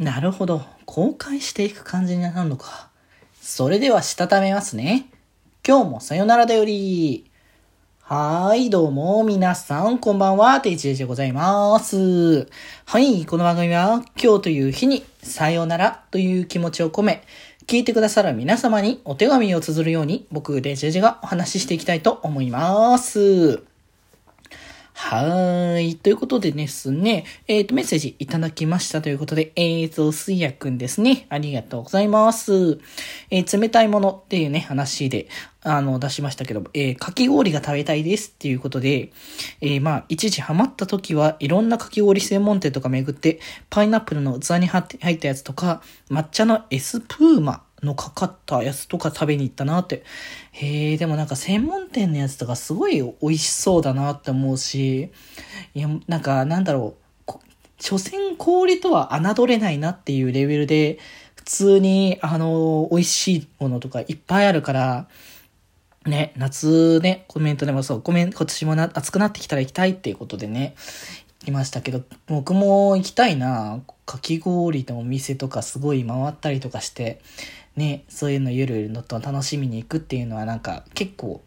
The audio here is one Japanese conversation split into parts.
なるほど。公開していく感じになるのか。それでは、したためますね。今日もさよならだより。はーい、どうも、皆さん、こんばんは、ていちでございます。はい、この番組は、今日という日に、さよならという気持ちを込め、聞いてくださる皆様にお手紙を綴るように、僕、デジェジがお話ししていきたいと思います。はーい。ということでですね、えっ、と、メッセージいただきましたということで、えっ、と、すいやくんですね。ありがとうございます。えー冷たいものっていうね、話で、あの、出しましたけど、えかき氷が食べたいですっていうことで、えまあ、一時ハマった時はいろんなかき氷専門店とか巡って、パイナップルの器に入ったやつとか、抹茶のエスプーマのかかったやつとか食べに行ったなって。へえ、でもなんか専門店のやつとかすごい美味しそうだなって思うし、いや、なんかなんだろう、所詮氷とは侮れないなっていうレベルで、普通に、あの、美味しいものとかいっぱいあるから、ね、夏ね、コメントでもそう、コメン今年もな暑くなってきたら行きたいっていうことでね、いましたけど、僕も行きたいなかき氷のお店とかすごい回ったりとかして、ね、そういうのゆるゆるのと楽しみに行くっていうのはなんか結構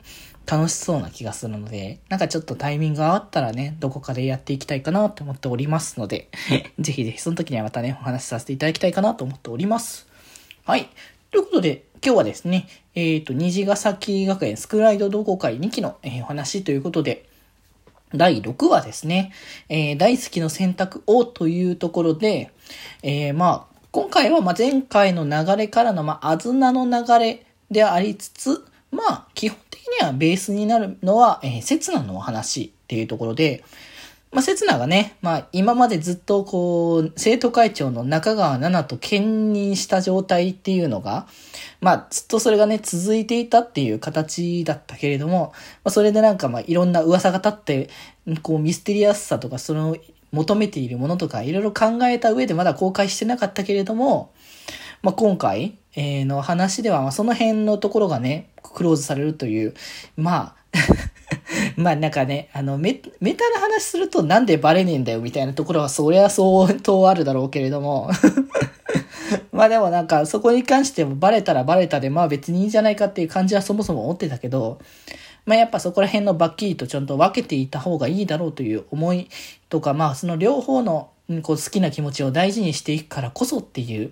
楽しそうな気がするので、なんかちょっとタイミングが合ったらね、どこかでやっていきたいかなと思っておりますので、ぜひぜひその時にはまたね、お話しさせていただきたいかなと思っております。はい。ということで、今日はですね、えっ、と、虹ヶ崎学園スクールアイドル同好会2期の、えーお話ということで、第6話ですね。えー大好きの選択をというところで、えーまあ、今回はま前回の流れからの、まあ、あずなの流れでありつつ、まあ、基本的にはベースになるのは、えー、刹那のお話っていうところで、まあ、刹那がね、まあ、今までずっとこう、生徒会長の中川奈々と兼任した状態っていうのが、まあ、ずっとそれがね、続いていたっていう形だったけれども、まあ、それでなんかまあ、いろんな噂が立って、こう、ミステリアスさとか、その、求めているものとか、いろいろ考えた上でまだ公開してなかったけれども、まあ、今回、えの話では、まあ、その辺のところがね、クローズされるという、まあ、まあなんかね、あのメ、メタな話するとなんでバレねえんだよみたいなところはそりゃ相当あるだろうけれども。まあでもなんかそこに関してもバレたらバレたでまあ別にいいんじゃないかっていう感じはそもそも思ってたけど、まあやっぱそこら辺のバッキリとちゃんと分けていた方がいいだろうという思いとか、まあその両方のこう好きな気持ちを大事にしていくからこそっていう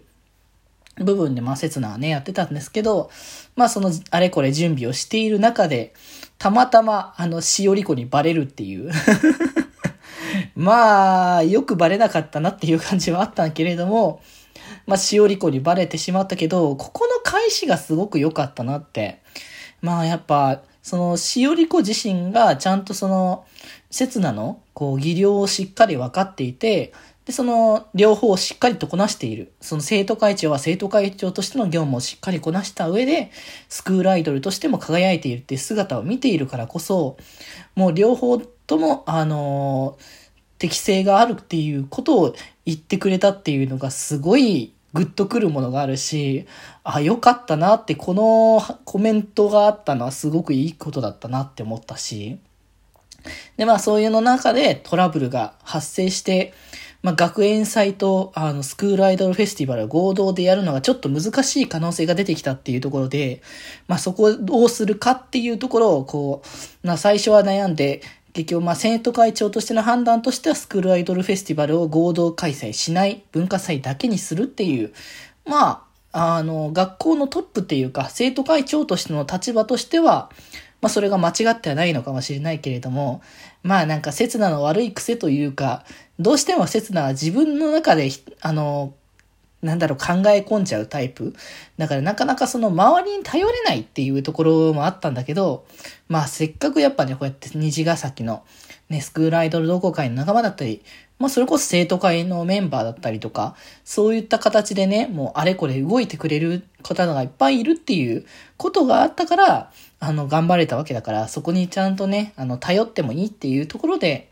部分で、まあ、刹那はね、やってたんですけど、まあ、その、あれこれ準備をしている中で、たまたま、あの、しおりこにバレるっていう。まあ、よくバレなかったなっていう感じはあったけれども、まあ、しおりこにバレてしまったけど、ここの返しがすごく良かったなって。まあ、やっぱ、その、しおりこ自身がちゃんとその、刹那の、こう、技量をしっかり分かっていて、で、その、両方をしっかりとこなしている。その生徒会長は生徒会長としての業務をしっかりこなした上で、スクールアイドルとしても輝いているっていう姿を見ているからこそ、もう両方とも、あの適性があるっていうことを言ってくれたっていうのがすごいグッとくるものがあるし、あ、よかったなって、このコメントがあったのはすごくいいことだったなって思ったし、で、まあそういうの中でトラブルが発生して、まあ学園祭とあのスクールアイドルフェスティバルを合同でやるのがちょっと難しい可能性が出てきたっていうところで、まあそこをどうするかっていうところをこう、まあ最初は悩んで、結局ま生徒会長としての判断としてはスクールアイドルフェスティバルを合同開催しない文化祭だけにするっていう、まあ、あの、学校のトップっていうか、生徒会長としての立場としては、まあそれが間違ってはないのかもしれないけれども、まあなんか刹那の悪い癖というか、どうしても刹那は自分の中で、あの、なんだろう、考え込んじゃうタイプ。だからなかなかその周りに頼れないっていうところもあったんだけど、まあせっかくやっぱね、こうやって虹ヶ崎のね、スクールアイドル同好会の仲間だったり、まあそれこそ生徒会のメンバーだったりとか、そういった形でね、もうあれこれ動いてくれる方がいっぱいいるっていうことがあったから、あの、頑張れたわけだから、そこにちゃんとね、あの、頼ってもいいっていうところで、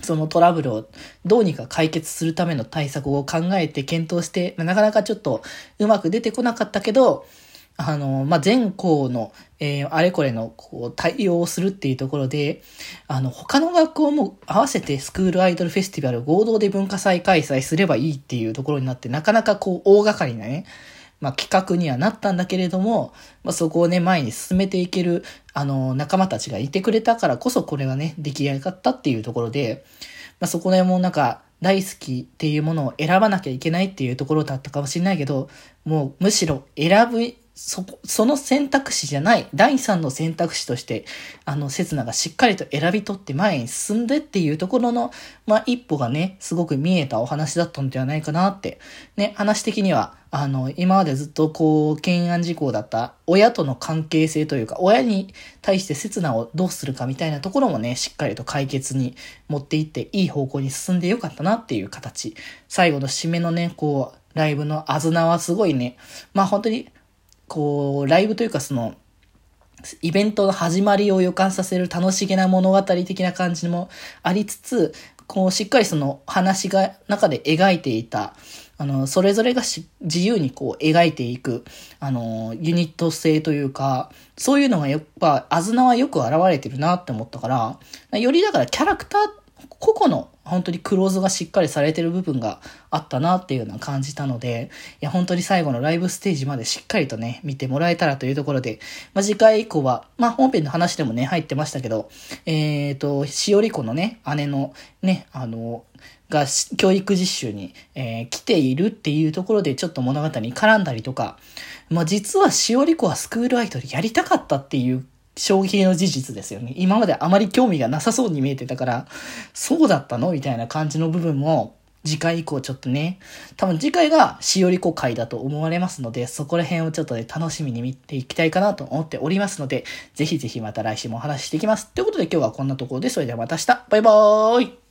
そのトラブルをどうにか解決するための対策を考えて検討して、なかなかちょっとうまく出てこなかったけど、あの、まあ、全校の、えー、あれこれの、こう、対応をするっていうところで、あの、他の学校も合わせてスクールアイドルフェスティバル合同で文化祭開催すればいいっていうところになって、なかなかこう、大掛かりなね、まあ、企画にはなったんだけれども、まあ、そこをね、前に進めていける、あの、仲間たちがいてくれたからこそ、これがね、出来上がったっていうところで、まあ、そこでもなんか、大好きっていうものを選ばなきゃいけないっていうところだったかもしれないけど、もうむしろ選ぶそこ、その選択肢じゃない、第三の選択肢として、あの、刹那がしっかりと選び取って前に進んでっていうところの、まあ、一歩がね、すごく見えたお話だったんではないかなって。ね、話的には、あの、今までずっとこう、懸案事項だった親との関係性というか、親に対して刹那をどうするかみたいなところもね、しっかりと解決に持っていって、いい方向に進んでよかったなっていう形。最後の締めのね、こう、ライブのあずなはすごいね、まあ本当にこう、ライブというかその、イベントの始まりを予感させる楽しげな物語的な感じもありつつ、こう、しっかりその話が中で描いていた、あの、それぞれが自由にこう描いていく、あの、ユニット性というか、そういうのがやっぱ、あずなはよく現れてるなって思ったから、よりだからキャラクター個々の本当にクローズがしっかりされてる部分があったなっていうのは感じたので、いや本当に最後のライブステージまでしっかりとね、見てもらえたらというところで、まあ、次回以降は、まあ、本編の話でもね、入ってましたけど、えっ、ー、と、しおり子のね、姉のね、あの、が教育実習に、えー、来ているっていうところでちょっと物語に絡んだりとか、まあ、実はしおり子はスクールアイドルやりたかったっていう衝撃の事実ですよね。今まであまり興味がなさそうに見えてたから、そうだったのみたいな感じの部分も、次回以降ちょっとね、多分次回がしおりこ会だと思われますので、そこら辺をちょっとね、楽しみに見ていきたいかなと思っておりますので、ぜひぜひまた来週もお話ししていきます。ということで今日はこんなところで、それではまた明日バイバーイ